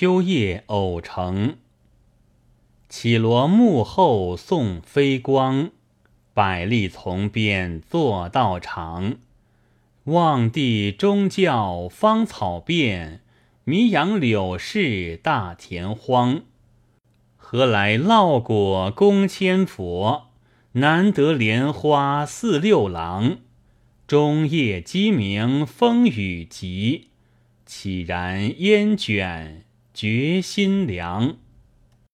秋夜偶成。绮罗幕后送飞光，百丽从边坐道长。望帝中教芳草遍，迷杨柳市大田荒。何来烙果供千佛？难得莲花似六郎。中夜鸡鸣风雨急，岂然烟卷觉心凉。